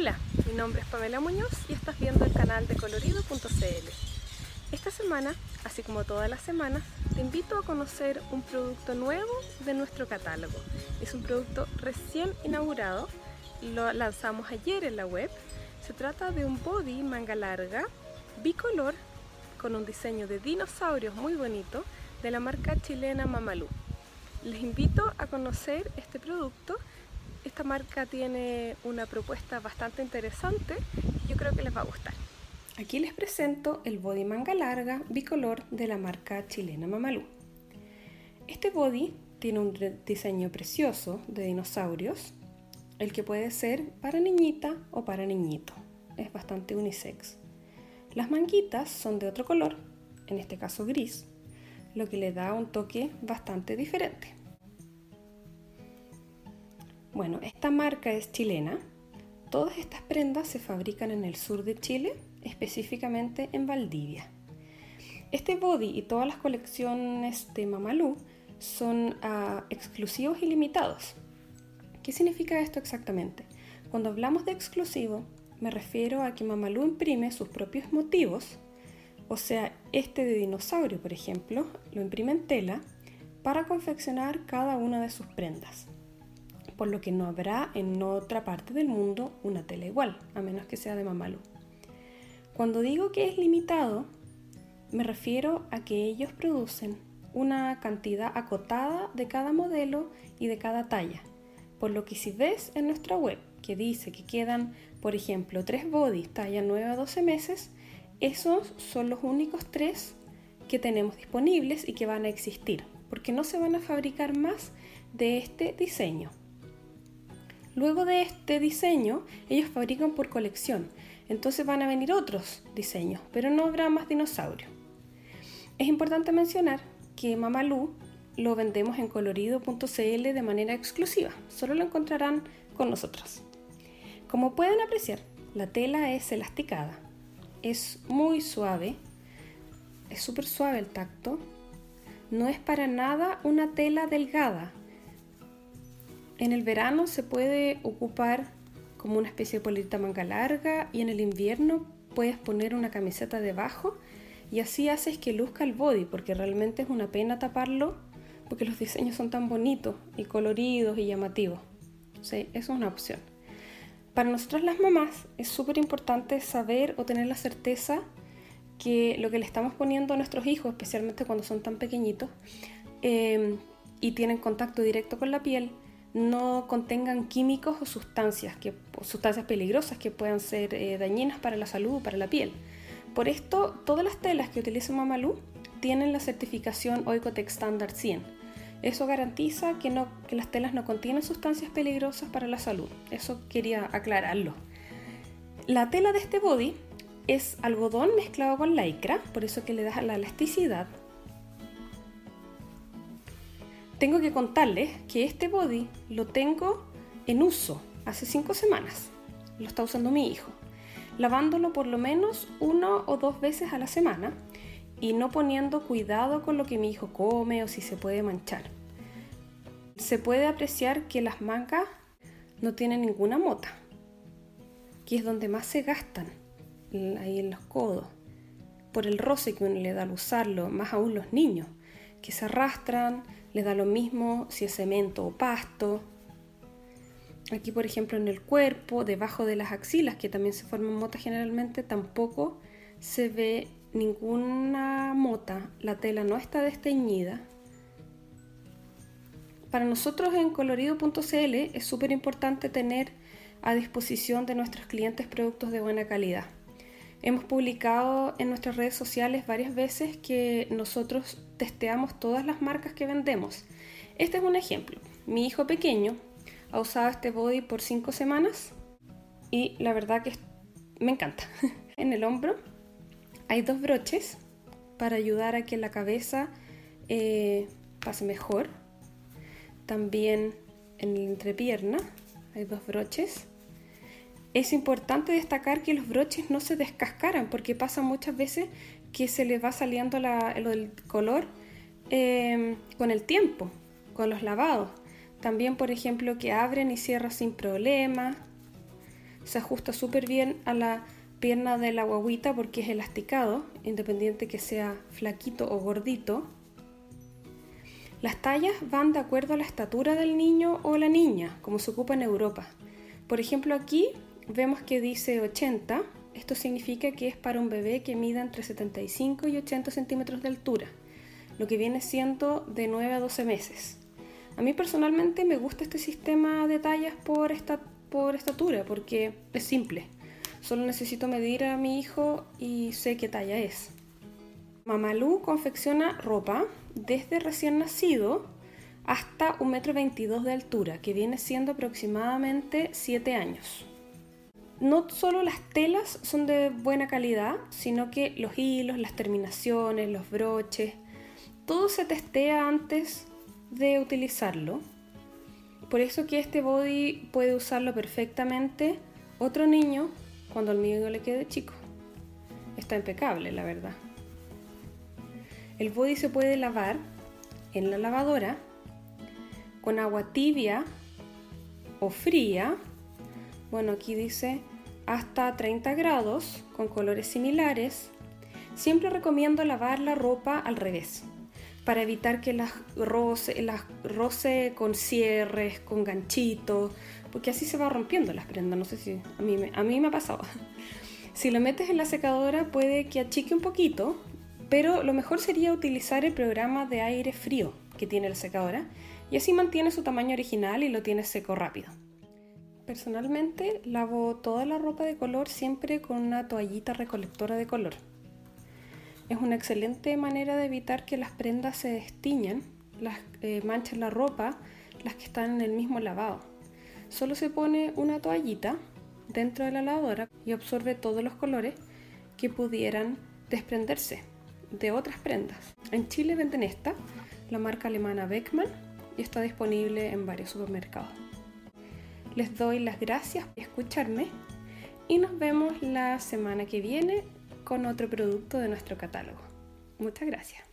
Hola, mi nombre es Pamela Muñoz y estás viendo el canal de colorido.cl. Esta semana, así como todas las semanas, te invito a conocer un producto nuevo de nuestro catálogo. Es un producto recién inaugurado, lo lanzamos ayer en la web. Se trata de un body manga larga, bicolor, con un diseño de dinosaurios muy bonito, de la marca chilena Mamalú. Les invito a conocer este producto esta marca tiene una propuesta bastante interesante y yo creo que les va a gustar. Aquí les presento el body manga larga bicolor de la marca chilena Mamalú. Este body tiene un diseño precioso de dinosaurios, el que puede ser para niñita o para niñito. Es bastante unisex. Las manguitas son de otro color, en este caso gris, lo que le da un toque bastante diferente. Bueno, esta marca es chilena. Todas estas prendas se fabrican en el sur de Chile, específicamente en Valdivia. Este body y todas las colecciones de Mamalú son uh, exclusivos y limitados. ¿Qué significa esto exactamente? Cuando hablamos de exclusivo, me refiero a que Mamalú imprime sus propios motivos, o sea, este de dinosaurio, por ejemplo, lo imprime en tela para confeccionar cada una de sus prendas por lo que no habrá en otra parte del mundo una tela igual, a menos que sea de Mamalu. Cuando digo que es limitado, me refiero a que ellos producen una cantidad acotada de cada modelo y de cada talla, por lo que si ves en nuestra web que dice que quedan, por ejemplo, tres bodies talla 9 a 12 meses, esos son los únicos tres que tenemos disponibles y que van a existir, porque no se van a fabricar más de este diseño. Luego de este diseño, ellos fabrican por colección, entonces van a venir otros diseños, pero no habrá más dinosaurios. Es importante mencionar que Mamalú lo vendemos en colorido.cl de manera exclusiva, solo lo encontrarán con nosotros. Como pueden apreciar, la tela es elasticada, es muy suave, es súper suave el tacto, no es para nada una tela delgada, en el verano se puede ocupar como una especie de polita manga larga y en el invierno puedes poner una camiseta debajo y así haces que luzca el body porque realmente es una pena taparlo porque los diseños son tan bonitos y coloridos y llamativos. Sí, eso es una opción. Para nosotras las mamás es súper importante saber o tener la certeza que lo que le estamos poniendo a nuestros hijos, especialmente cuando son tan pequeñitos eh, y tienen contacto directo con la piel, no contengan químicos o sustancias, que, sustancias peligrosas que puedan ser eh, dañinas para la salud o para la piel. Por esto, todas las telas que utiliza Mamalú tienen la certificación Oicotec Standard 100. Eso garantiza que, no, que las telas no contienen sustancias peligrosas para la salud. Eso quería aclararlo. La tela de este body es algodón mezclado con lycra, por eso que le da la elasticidad tengo que contarles que este body lo tengo en uso hace 5 semanas. Lo está usando mi hijo. Lavándolo por lo menos una o dos veces a la semana y no poniendo cuidado con lo que mi hijo come o si se puede manchar. Se puede apreciar que las mangas no tienen ninguna mota, que es donde más se gastan, ahí en los codos, por el roce que uno le da al usarlo, más aún los niños, que se arrastran, les da lo mismo si es cemento o pasto. Aquí, por ejemplo, en el cuerpo, debajo de las axilas, que también se forman motas generalmente, tampoco se ve ninguna mota. La tela no está desteñida. Para nosotros en colorido.cl es súper importante tener a disposición de nuestros clientes productos de buena calidad. Hemos publicado en nuestras redes sociales varias veces que nosotros testeamos todas las marcas que vendemos. Este es un ejemplo. Mi hijo pequeño ha usado este body por 5 semanas y la verdad que me encanta. en el hombro hay dos broches para ayudar a que la cabeza eh, pase mejor. También en la entrepierna hay dos broches es importante destacar que los broches no se descascaran porque pasa muchas veces que se les va saliendo el color em, con el tiempo, con los lavados. También, por ejemplo, que abren y cierran sin problema. se ajusta súper bien a la pierna de la guaguita porque es elasticado, independiente que sea flaquito o gordito. Las tallas van de acuerdo a la estatura del niño o la niña, como se ocupa en Europa. Por ejemplo, aquí vemos que dice 80. Esto significa que es para un bebé que mida entre 75 y 80 centímetros de altura, lo que viene siendo de 9 a 12 meses. A mí personalmente me gusta este sistema de tallas por, esta, por estatura, porque es simple. Solo necesito medir a mi hijo y sé qué talla es. Mamalú confecciona ropa desde recién nacido hasta 1,22 m de altura, que viene siendo aproximadamente 7 años. No solo las telas son de buena calidad, sino que los hilos, las terminaciones, los broches, todo se testea antes de utilizarlo. Por eso que este body puede usarlo perfectamente otro niño cuando el mío le quede chico. Está impecable, la verdad. El body se puede lavar en la lavadora con agua tibia o fría. Bueno, aquí dice hasta 30 grados con colores similares. Siempre recomiendo lavar la ropa al revés para evitar que las roce, las roce con cierres, con ganchitos, porque así se va rompiendo las prendas. No sé si a mí a mí me ha pasado. Si lo metes en la secadora puede que achique un poquito, pero lo mejor sería utilizar el programa de aire frío que tiene la secadora y así mantiene su tamaño original y lo tiene seco rápido. Personalmente lavo toda la ropa de color siempre con una toallita recolectora de color. Es una excelente manera de evitar que las prendas se destiñan, las eh, manchen la ropa, las que están en el mismo lavado. Solo se pone una toallita dentro de la lavadora y absorbe todos los colores que pudieran desprenderse de otras prendas. En Chile venden esta, la marca alemana Beckmann, y está disponible en varios supermercados. Les doy las gracias por escucharme y nos vemos la semana que viene con otro producto de nuestro catálogo. Muchas gracias.